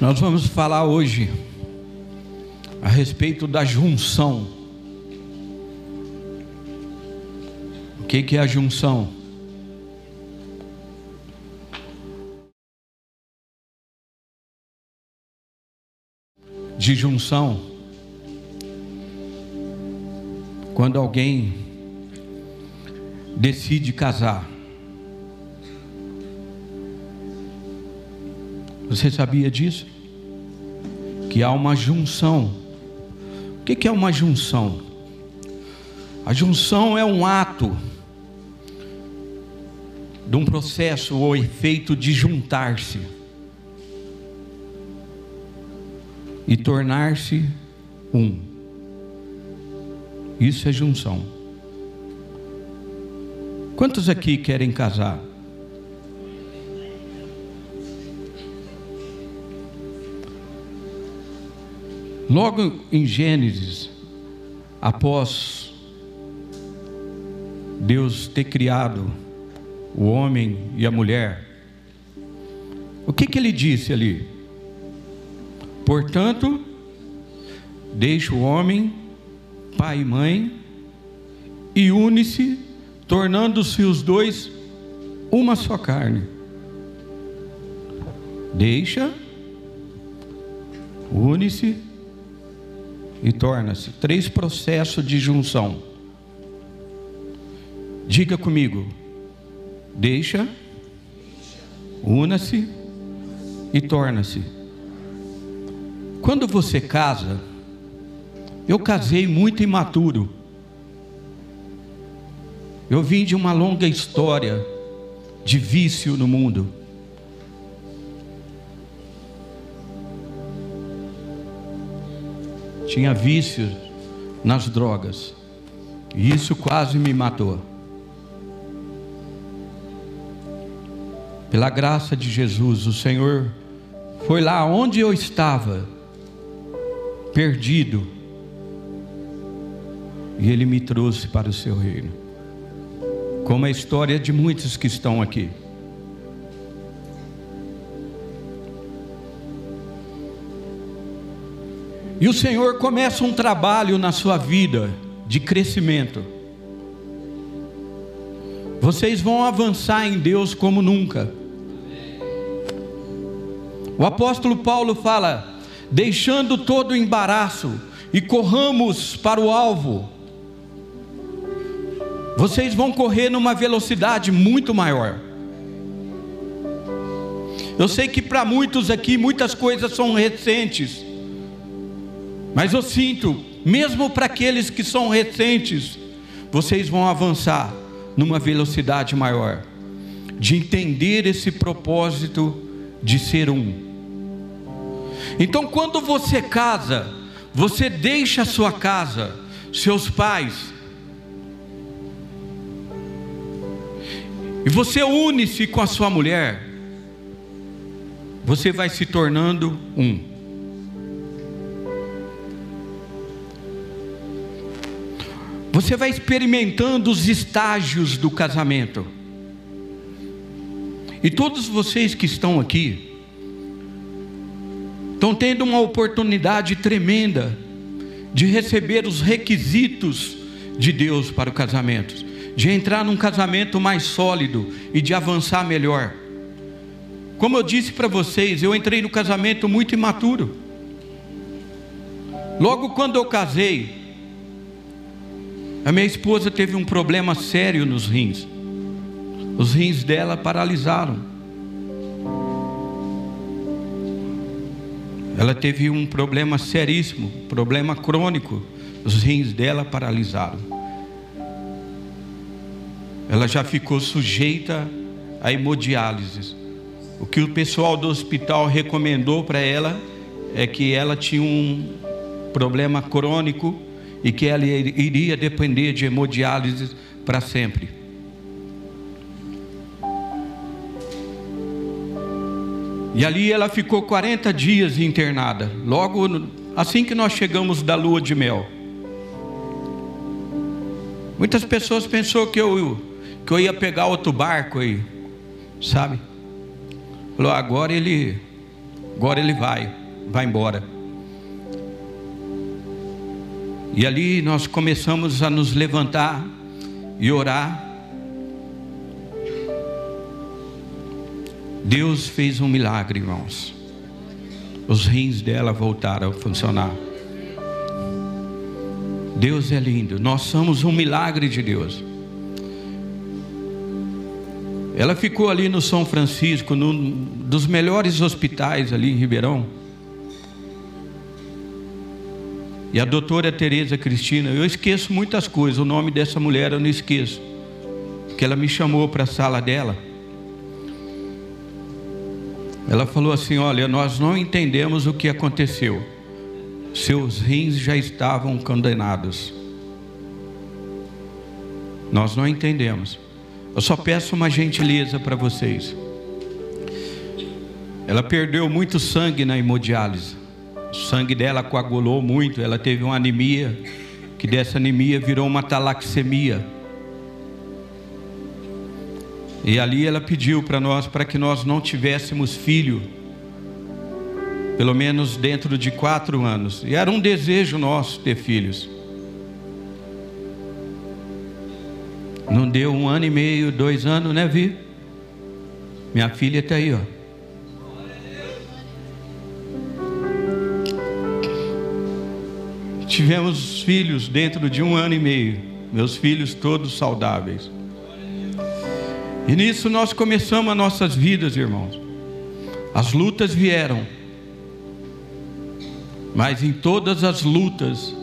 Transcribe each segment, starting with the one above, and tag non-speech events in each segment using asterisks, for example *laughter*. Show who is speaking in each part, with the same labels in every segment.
Speaker 1: Nós vamos falar hoje a respeito da junção. O que, é a junção? De junção, quando alguém decide casar. Você sabia disso? Que há uma junção. O que é uma junção? A junção é um ato de um processo ou efeito de juntar-se e tornar-se um. Isso é junção. Quantos aqui querem casar? Logo em Gênesis, após Deus ter criado o homem e a mulher, o que, que ele disse ali? Portanto, deixa o homem, pai e mãe, e une-se, tornando-se os dois uma só carne. Deixa, une-se, e torna-se três processos de junção. Diga comigo: deixa, una-se e torna-se. Quando você casa, eu casei muito imaturo. Eu vim de uma longa história de vício no mundo. Tinha vícios nas drogas. E isso quase me matou. Pela graça de Jesus, o Senhor foi lá onde eu estava, perdido, e Ele me trouxe para o seu reino. Como a história de muitos que estão aqui. E o Senhor começa um trabalho na sua vida de crescimento. Vocês vão avançar em Deus como nunca. O apóstolo Paulo fala: deixando todo o embaraço e corramos para o alvo. Vocês vão correr numa velocidade muito maior. Eu sei que para muitos aqui muitas coisas são recentes. Mas eu sinto, mesmo para aqueles que são recentes, vocês vão avançar numa velocidade maior, de entender esse propósito de ser um. Então, quando você casa, você deixa a sua casa, seus pais, e você une-se com a sua mulher, você vai se tornando um. Você vai experimentando os estágios do casamento. E todos vocês que estão aqui estão tendo uma oportunidade tremenda de receber os requisitos de Deus para o casamento, de entrar num casamento mais sólido e de avançar melhor. Como eu disse para vocês, eu entrei no casamento muito imaturo. Logo quando eu casei, a minha esposa teve um problema sério nos rins. Os rins dela paralisaram. Ela teve um problema seríssimo, problema crônico. Os rins dela paralisaram. Ela já ficou sujeita a hemodiálise. O que o pessoal do hospital recomendou para ela é que ela tinha um problema crônico e que ela iria depender de hemodiálise para sempre. E ali ela ficou 40 dias internada, logo assim que nós chegamos da lua de mel. Muitas pessoas pensou que eu, que eu ia pegar outro barco aí, sabe? Falou, agora ele Agora ele vai, vai embora. E ali nós começamos a nos levantar e orar. Deus fez um milagre, irmãos. Os rins dela voltaram a funcionar. Deus é lindo, nós somos um milagre de Deus. Ela ficou ali no São Francisco, num dos melhores hospitais ali em Ribeirão. E a doutora Tereza Cristina, eu esqueço muitas coisas, o nome dessa mulher eu não esqueço. Que ela me chamou para a sala dela. Ela falou assim: Olha, nós não entendemos o que aconteceu. Seus rins já estavam condenados. Nós não entendemos. Eu só peço uma gentileza para vocês. Ela perdeu muito sangue na hemodiálise. O sangue dela coagulou muito, ela teve uma anemia, que dessa anemia virou uma talaxemia. E ali ela pediu para nós para que nós não tivéssemos filho, pelo menos dentro de quatro anos. E era um desejo nosso ter filhos. Não deu um ano e meio, dois anos, né, Vi? Minha filha está aí, ó. Tivemos filhos dentro de um ano e meio, meus filhos todos saudáveis. E nisso nós começamos as nossas vidas, irmãos. As lutas vieram, mas em todas as lutas,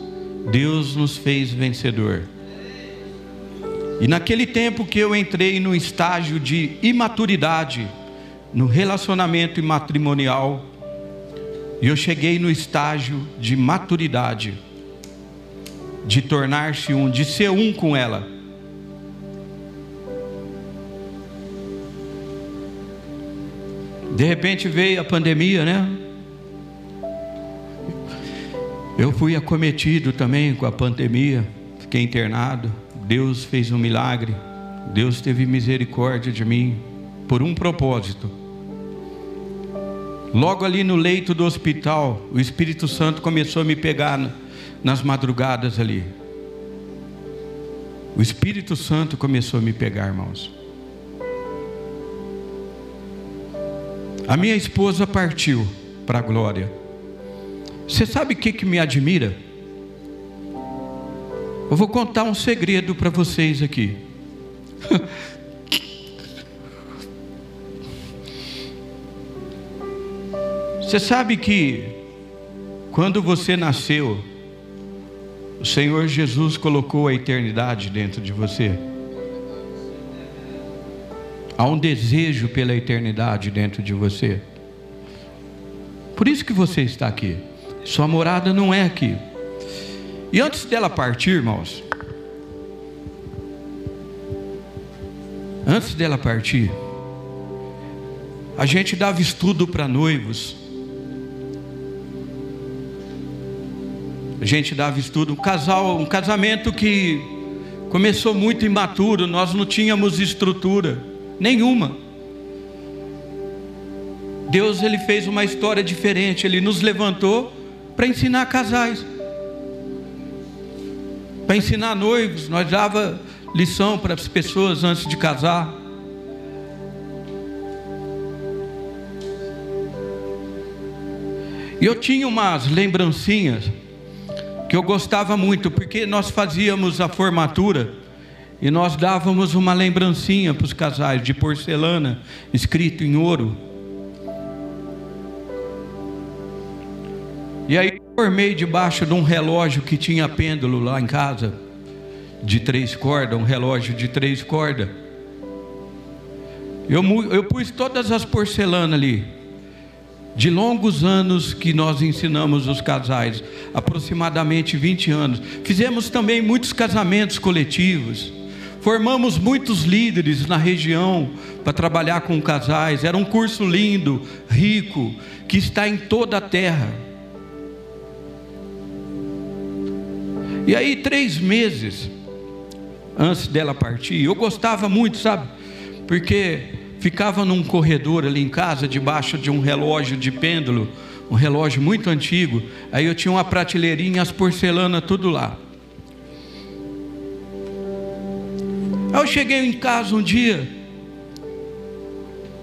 Speaker 1: Deus nos fez vencedor. E naquele tempo que eu entrei no estágio de imaturidade, no relacionamento matrimonial, eu cheguei no estágio de maturidade, de tornar-se um, de ser um com ela. De repente veio a pandemia, né? Eu fui acometido também com a pandemia, fiquei internado. Deus fez um milagre, Deus teve misericórdia de mim, por um propósito. Logo ali no leito do hospital, o Espírito Santo começou a me pegar nas madrugadas ali. O Espírito Santo começou a me pegar, irmãos. A minha esposa partiu para a glória. Você sabe o que, que me admira? Eu vou contar um segredo para vocês aqui. *laughs* Você sabe que quando você nasceu, o Senhor Jesus colocou a eternidade dentro de você. Há um desejo pela eternidade dentro de você. Por isso que você está aqui. Sua morada não é aqui. E antes dela partir, irmãos, antes dela partir, a gente dava estudo para noivos. A gente dava estudo, um casal, um casamento que começou muito imaturo, nós não tínhamos estrutura nenhuma. Deus ele fez uma história diferente, ele nos levantou para ensinar casais para ensinar noivos, nós dava lição para as pessoas antes de casar. E eu tinha umas lembrancinhas que eu gostava muito, porque nós fazíamos a formatura e nós dávamos uma lembrancinha para os casais de porcelana, escrito em ouro. E aí formei debaixo de um relógio que tinha pêndulo lá em casa, de três cordas, um relógio de três cordas. Eu, eu pus todas as porcelanas ali, de longos anos que nós ensinamos os casais, aproximadamente 20 anos. Fizemos também muitos casamentos coletivos. Formamos muitos líderes na região para trabalhar com casais. Era um curso lindo, rico, que está em toda a terra. E aí, três meses antes dela partir, eu gostava muito, sabe? Porque ficava num corredor ali em casa, debaixo de um relógio de pêndulo, um relógio muito antigo. Aí eu tinha uma prateleirinha, as porcelanas, tudo lá. Aí eu cheguei em casa um dia,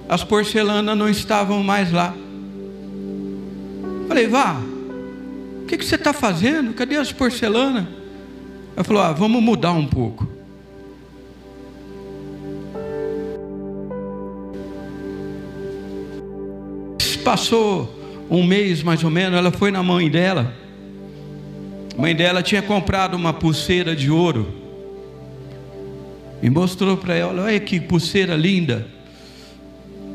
Speaker 1: as porcelanas não estavam mais lá. Falei, vá, o que, que você está fazendo? Cadê as porcelanas? Ela falou, ah, vamos mudar um pouco. Passou um mês mais ou menos, ela foi na mãe dela. A mãe dela tinha comprado uma pulseira de ouro. E mostrou para ela: olha que pulseira linda.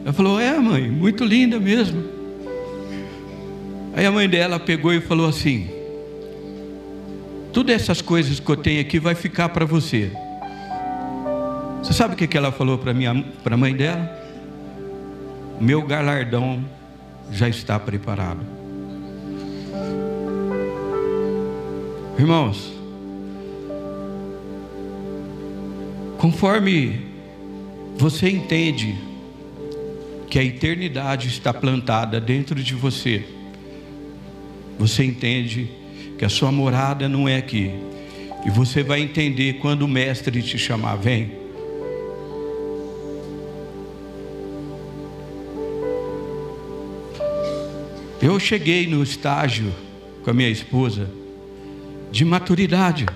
Speaker 1: Ela falou: é, mãe, muito linda mesmo. Aí a mãe dela pegou e falou assim: Todas essas coisas que eu tenho aqui vai ficar para você. Você sabe o que ela falou para a mãe dela? Meu galardão já está preparado. Irmãos, conforme você entende que a eternidade está plantada dentro de você, você entende que a sua morada não é aqui, e você vai entender quando o Mestre te chamar, vem. Eu cheguei no estágio com a minha esposa de maturidade.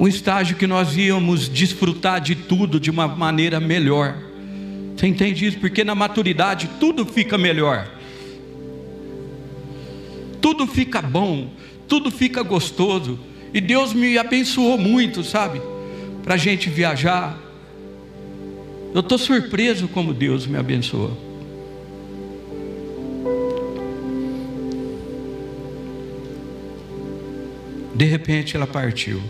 Speaker 1: Um estágio que nós íamos desfrutar de tudo de uma maneira melhor. Você entende isso? Porque na maturidade tudo fica melhor. Tudo fica bom, tudo fica gostoso. E Deus me abençoou muito, sabe? Para a gente viajar. Eu estou surpreso como Deus me abençoou. De repente ela partiu.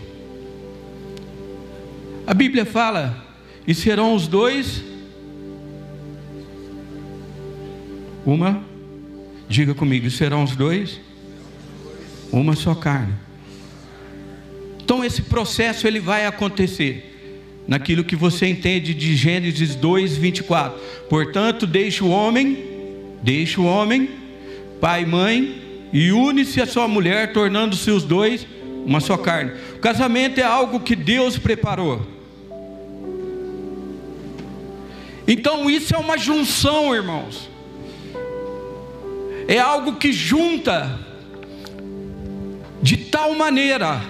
Speaker 1: A Bíblia fala: e serão os dois uma, diga comigo, serão os dois uma só carne. Então esse processo ele vai acontecer naquilo que você entende de Gênesis 2, 24. Portanto, deixa o homem, deixa o homem, pai e mãe, e une-se a sua mulher, tornando-se os dois uma só carne. O casamento é algo que Deus preparou. Então isso é uma junção, irmãos. É algo que junta de tal maneira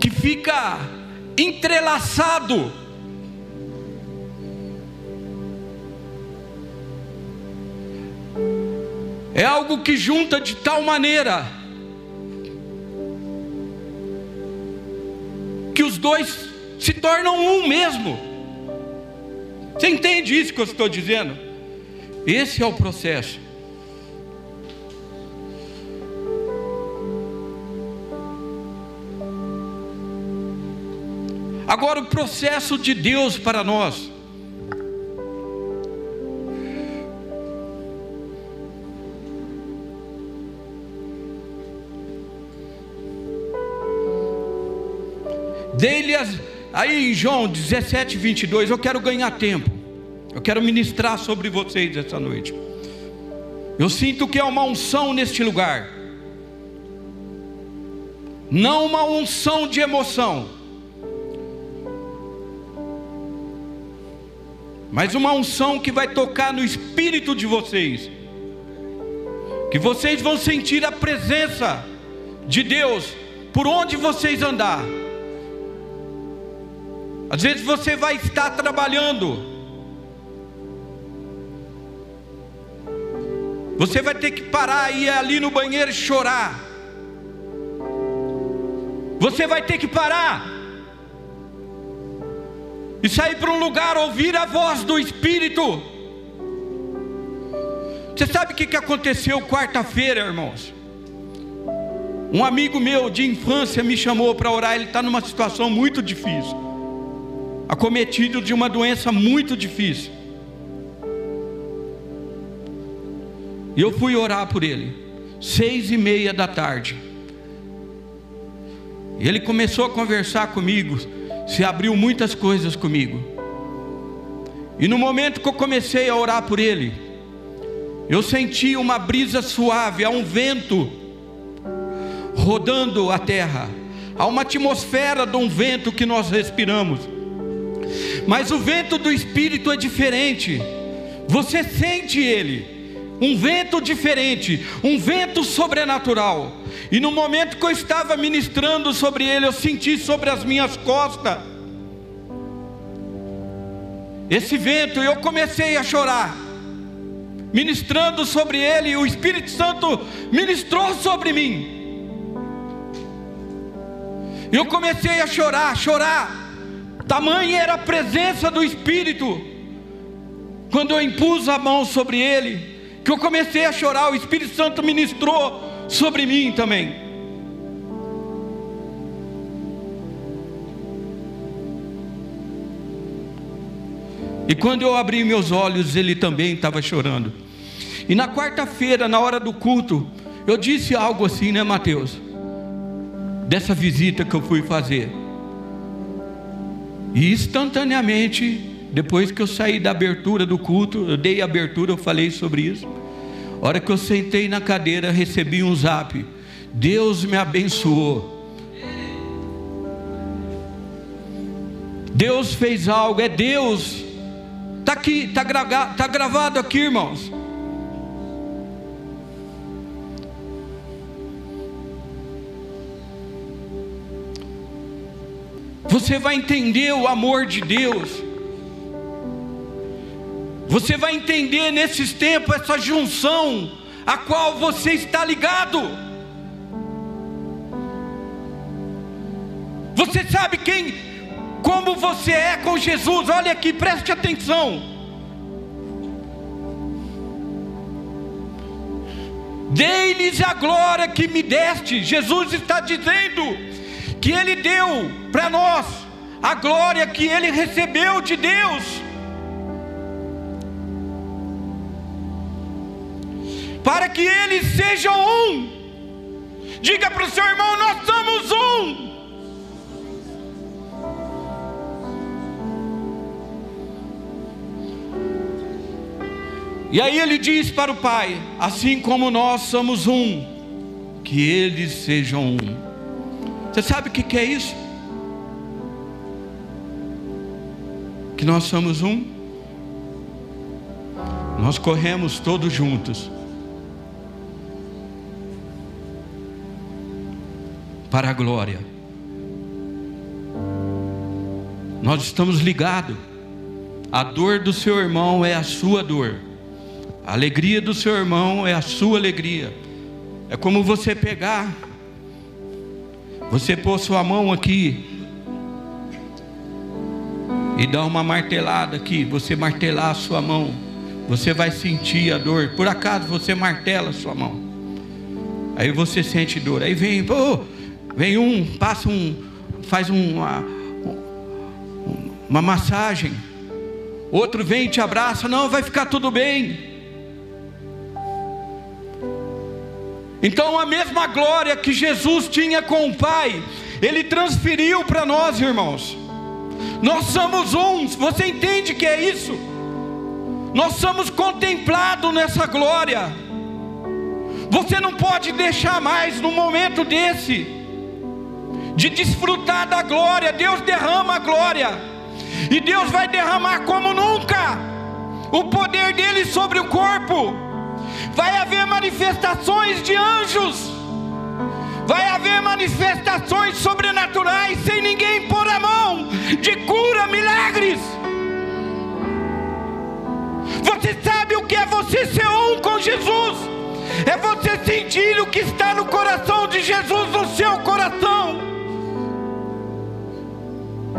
Speaker 1: que fica entrelaçado. É algo que junta de tal maneira que os dois se tornam um mesmo. Você entende isso que eu estou dizendo? Esse é o processo. Agora, o processo de Deus para nós. Dei-lhe as. Aí em João 17, 22, eu quero ganhar tempo. Eu quero ministrar sobre vocês essa noite. Eu sinto que é uma unção neste lugar. Não uma unção de emoção. Mas uma unção que vai tocar no espírito de vocês. Que vocês vão sentir a presença de Deus por onde vocês andar. Às vezes você vai estar trabalhando, você vai ter que parar e ir ali no banheiro e chorar. Você vai ter que parar e sair para um lugar ouvir a voz do Espírito. Você sabe o que aconteceu quarta-feira, irmãos? Um amigo meu de infância me chamou para orar. Ele está numa situação muito difícil acometido de uma doença muito difícil. E eu fui orar por ele, seis e meia da tarde. Ele começou a conversar comigo. se abriu muitas coisas comigo. E no momento que eu comecei a orar por ele, eu senti uma brisa suave, há um vento rodando a terra, há uma atmosfera de um vento que nós respiramos. Mas o vento do Espírito é diferente, você sente ele um vento diferente, um vento sobrenatural. E no momento que eu estava ministrando sobre ele, eu senti sobre as minhas costas esse vento, e eu comecei a chorar. Ministrando sobre ele, o Espírito Santo ministrou sobre mim. Eu comecei a chorar, chorar. Tamanha era a presença do Espírito. Quando eu impus a mão sobre ele, que eu comecei a chorar, o Espírito Santo ministrou sobre mim também. E quando eu abri meus olhos, ele também estava chorando. E na quarta-feira, na hora do culto, eu disse algo assim, né, Mateus? Dessa visita que eu fui fazer. E instantaneamente, depois que eu saí da abertura do culto, eu dei a abertura, eu falei sobre isso. A hora que eu sentei na cadeira, recebi um zap. Deus me abençoou. Deus fez algo, é Deus. Está aqui, está tá gravado aqui, irmãos. Você vai entender o amor de Deus. Você vai entender nesses tempos essa junção a qual você está ligado. Você sabe quem, como você é com Jesus. Olha aqui, preste atenção. Dei-lhes a glória que me deste. Jesus está dizendo que Ele deu para nós a glória que Ele recebeu de Deus. para que eles sejam um. Diga para o seu irmão: nós somos um. E aí ele diz para o Pai: assim como nós somos um, que eles sejam um. Você sabe o que é isso? Que nós somos um. Nós corremos todos juntos para a glória. Nós estamos ligados. A dor do seu irmão é a sua dor. A alegria do seu irmão é a sua alegria. É como você pegar, você pôr sua mão aqui e dar uma martelada aqui, você martelar a sua mão, você vai sentir a dor. Por acaso você martela a sua mão, aí você sente dor. Aí vem, Vem um, passa um, faz uma, uma massagem. Outro vem e te abraça, não, vai ficar tudo bem. Então a mesma glória que Jesus tinha com o Pai, Ele transferiu para nós, irmãos. Nós somos uns, você entende que é isso? Nós somos contemplados nessa glória. Você não pode deixar mais no momento desse de desfrutar da glória. Deus derrama a glória, e Deus vai derramar como nunca o poder dele sobre o corpo. Vai haver manifestações de anjos, vai haver manifestações sobrenaturais sem ninguém pôr a mão, de cura, milagres. Você sabe o que é você ser um com Jesus? É você sentir o que está no coração de Jesus no seu coração.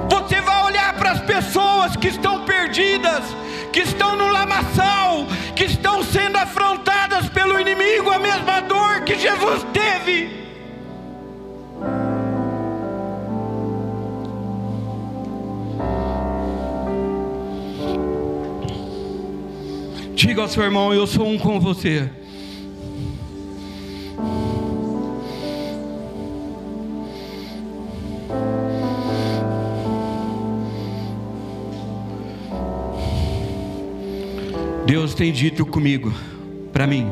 Speaker 1: Você vai olhar para as pessoas que estão perdidas, que estão no lamaçal, que estão sendo afrontadas pelo inimigo, a mesma dor que Jesus teve. diga ao seu irmão: Eu sou um com você. Deus tem dito comigo, para mim,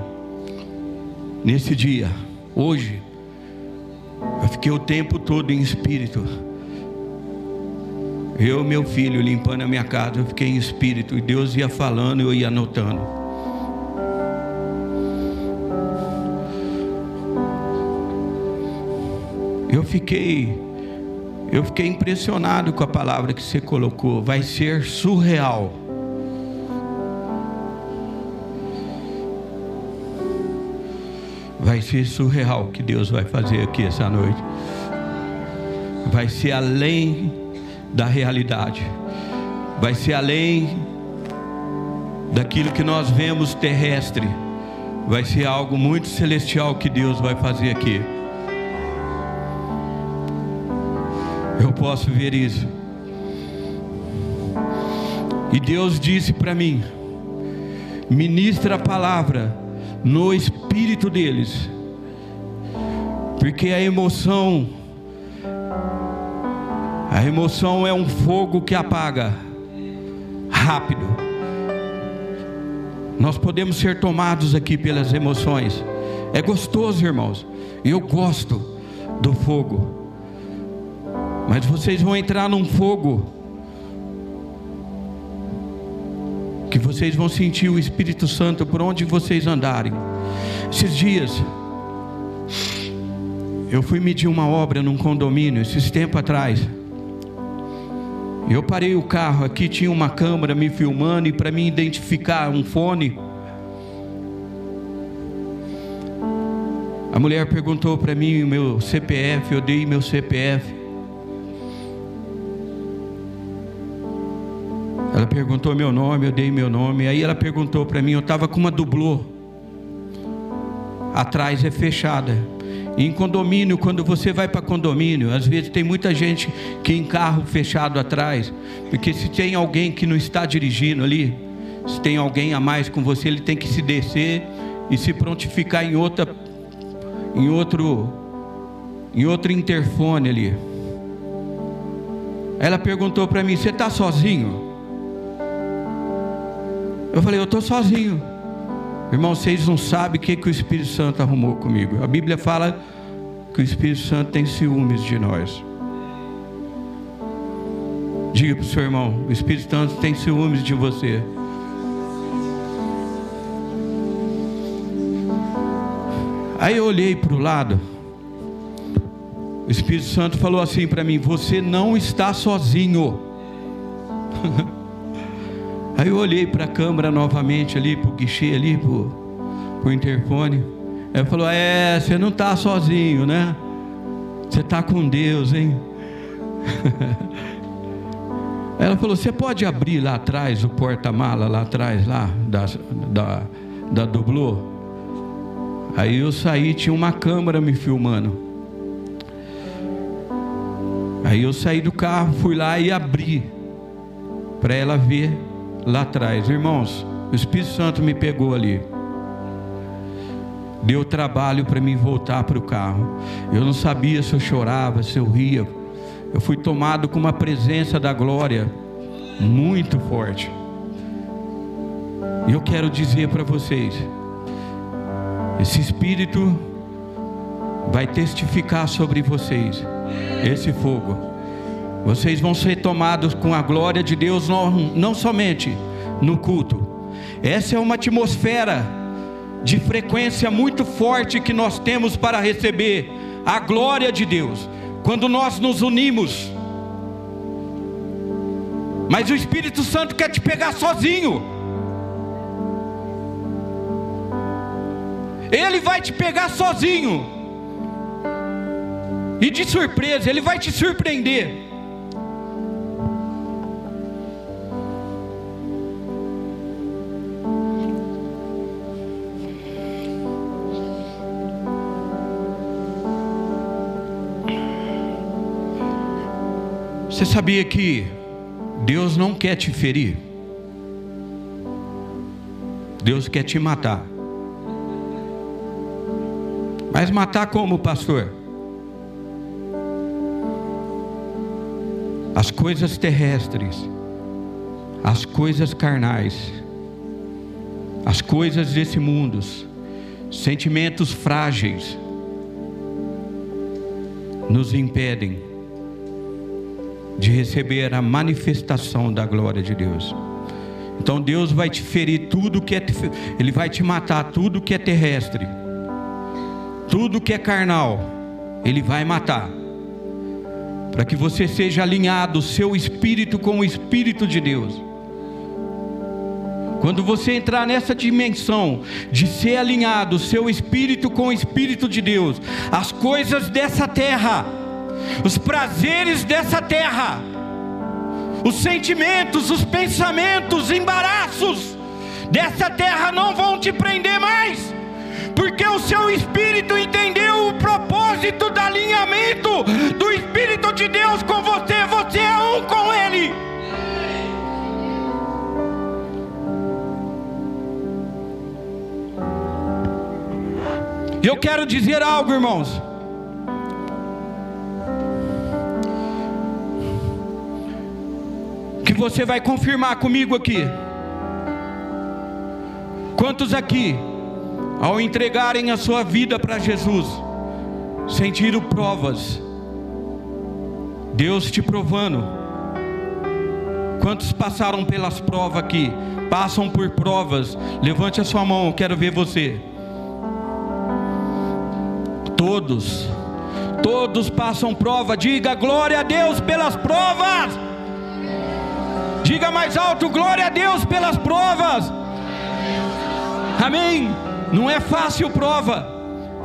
Speaker 1: nesse dia, hoje, eu fiquei o tempo todo em espírito eu, meu filho, limpando a minha casa, eu fiquei em espírito. E Deus ia falando, eu ia anotando. Eu fiquei, eu fiquei impressionado com a palavra que você colocou. Vai ser surreal. Vai ser surreal o que Deus vai fazer aqui essa noite. Vai ser além da realidade. Vai ser além daquilo que nós vemos terrestre. Vai ser algo muito celestial que Deus vai fazer aqui. Eu posso ver isso. E Deus disse para mim: ministra a palavra no espírito deles, porque a emoção, a emoção é um fogo que apaga rápido. Nós podemos ser tomados aqui pelas emoções. É gostoso, irmãos. Eu gosto do fogo. Mas vocês vão entrar num fogo que vocês vão sentir o Espírito Santo por onde vocês andarem. Esses dias eu fui medir uma obra num condomínio esses tempo atrás. Eu parei o carro aqui, tinha uma câmera me filmando e para mim identificar um fone. A mulher perguntou para mim o meu CPF, eu dei meu CPF. Ela perguntou meu nome, eu dei meu nome. Aí ela perguntou para mim, eu estava com uma dublô. Atrás é fechada. Em condomínio, quando você vai para condomínio, às vezes tem muita gente que em carro fechado atrás, porque se tem alguém que não está dirigindo ali, se tem alguém a mais com você, ele tem que se descer e se prontificar em outra em outro em outro interfone ali. Ela perguntou para mim: "Você está sozinho?" Eu falei, eu estou sozinho. Irmão, vocês não sabem o que, que o Espírito Santo arrumou comigo. A Bíblia fala que o Espírito Santo tem ciúmes de nós. Diga para o seu irmão: o Espírito Santo tem ciúmes de você. Aí eu olhei para o lado. O Espírito Santo falou assim para mim: Você não está sozinho. *laughs* Aí eu olhei para a câmera novamente ali, para o guichê ali, para o interfone. Ela falou: É, você não está sozinho, né? Você está com Deus, hein? *laughs* Ela falou: Você pode abrir lá atrás, o porta-mala lá atrás, lá, da, da, da dublô? Aí eu saí, tinha uma câmera me filmando. Aí eu saí do carro, fui lá e abri para ela ver lá atrás. Irmãos, o Espírito Santo me pegou ali. Deu trabalho para mim voltar para o carro. Eu não sabia se eu chorava, se eu ria. Eu fui tomado com uma presença da glória muito forte. E eu quero dizer para vocês: esse Espírito vai testificar sobre vocês, esse fogo. Vocês vão ser tomados com a glória de Deus, não, não somente no culto. Essa é uma atmosfera de frequência muito forte que nós temos para receber a glória de Deus. Quando nós nos unimos. Mas o Espírito Santo quer te pegar sozinho. Ele vai te pegar sozinho. E de surpresa, ele vai te surpreender. Você sabia que Deus não quer te ferir? Deus quer te matar. Mas matar como, pastor? As coisas terrestres, as coisas carnais, As coisas desse mundo, sentimentos frágeis, nos impedem de receber a manifestação da glória de Deus. Então Deus vai te ferir tudo que é ele vai te matar tudo que é terrestre. Tudo que é carnal, ele vai matar. Para que você seja alinhado o seu espírito com o espírito de Deus. Quando você entrar nessa dimensão de ser alinhado o seu espírito com o espírito de Deus, as coisas dessa terra, os prazeres dessa terra, os sentimentos, os pensamentos, os embaraços dessa terra não vão te prender mais, porque o seu espírito entendeu o propósito do alinhamento do Espírito de Deus com você, você é um com Ele. Eu quero dizer algo, irmãos. Você vai confirmar comigo aqui. Quantos aqui, ao entregarem a sua vida para Jesus, sentiram provas? Deus te provando. Quantos passaram pelas provas aqui? Passam por provas. Levante a sua mão, quero ver você. Todos, todos passam prova. Diga glória a Deus pelas provas. Diga mais alto: glória a Deus pelas provas. Amém. Não é fácil prova,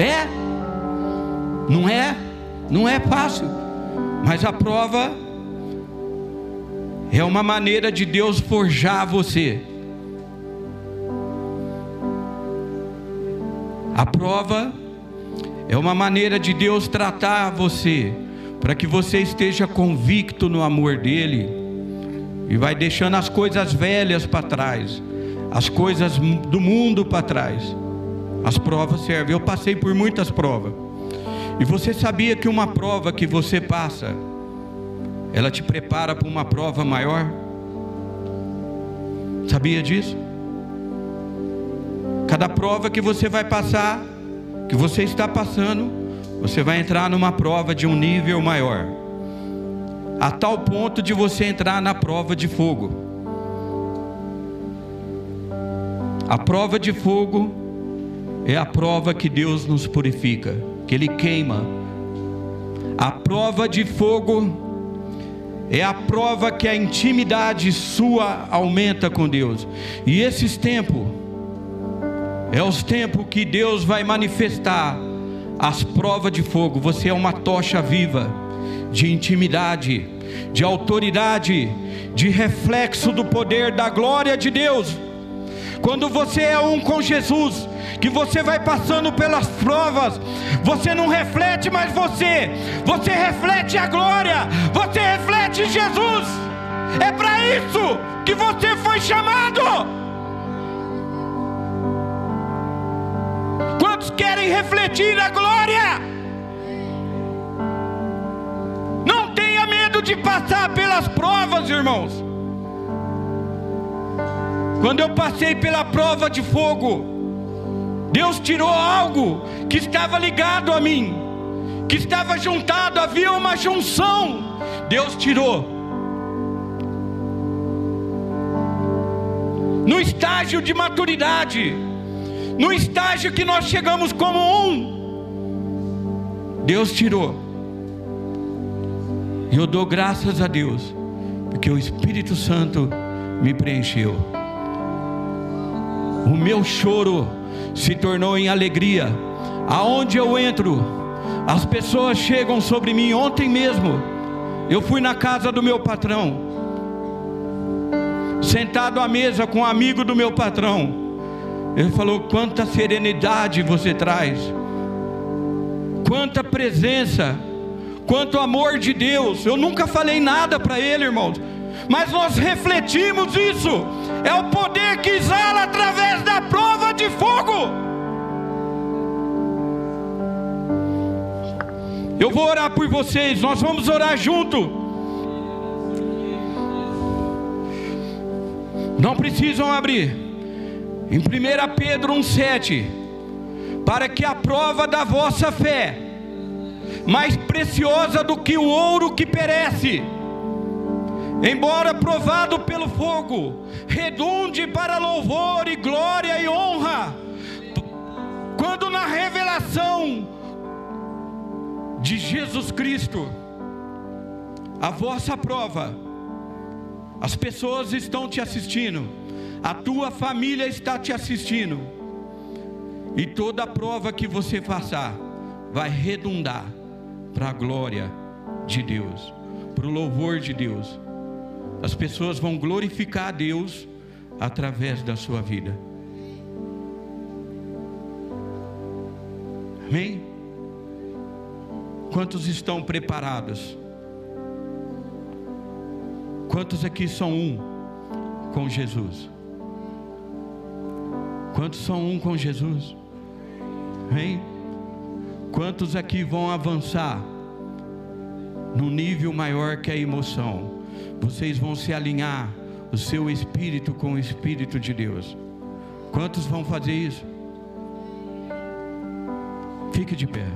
Speaker 1: é? Não é? Não é fácil, mas a prova é uma maneira de Deus forjar você. A prova é uma maneira de Deus tratar você, para que você esteja convicto no amor dEle, e vai deixando as coisas velhas para trás, as coisas do mundo para trás. As provas servem. Eu passei por muitas provas. E você sabia que uma prova que você passa, ela te prepara para uma prova maior? Sabia disso? Cada prova que você vai passar, que você está passando, você vai entrar numa prova de um nível maior, a tal ponto de você entrar na prova de fogo. A prova de fogo é a prova que Deus nos purifica, que Ele queima. A prova de fogo é a prova que a intimidade sua aumenta com Deus. E esses tempos é os tempos que Deus vai manifestar as provas de fogo. Você é uma tocha viva de intimidade, de autoridade, de reflexo do poder da glória de Deus. Quando você é um com Jesus, que você vai passando pelas provas, você não reflete mais você, você reflete a glória, você reflete Jesus. É para isso que você foi chamado. Quantos querem refletir a glória? De passar pelas provas, irmãos. Quando eu passei pela prova de fogo, Deus tirou algo que estava ligado a mim, que estava juntado, havia uma junção. Deus tirou. No estágio de maturidade, no estágio que nós chegamos como um, Deus tirou. E eu dou graças a Deus, porque o Espírito Santo me preencheu. O meu choro se tornou em alegria. Aonde eu entro, as pessoas chegam sobre mim. Ontem mesmo, eu fui na casa do meu patrão, sentado à mesa com um amigo do meu patrão. Ele falou: quanta serenidade você traz, quanta presença, quanto amor de Deus. Eu nunca falei nada para ele, irmãos, mas nós refletimos isso. É o poder que exala através da prova de fogo. Eu vou orar por vocês, nós vamos orar junto. Não precisam abrir. Em 1 Pedro 1,7: Para que a prova da vossa fé, mais preciosa do que o ouro que perece, embora provado pelo fogo, redunde para louvor e glória e honra, quando na revelação de Jesus Cristo, a vossa prova, as pessoas estão te assistindo, a tua família está te assistindo, e toda prova que você passar vai redundar para a glória de Deus, para o louvor de Deus. As pessoas vão glorificar a Deus através da sua vida. Amém? Quantos estão preparados? Quantos aqui são um com Jesus? Quantos são um com Jesus? Amém? Quantos aqui vão avançar no nível maior que a emoção? Vocês vão se alinhar o seu espírito com o espírito de Deus. Quantos vão fazer isso? Fique de pé.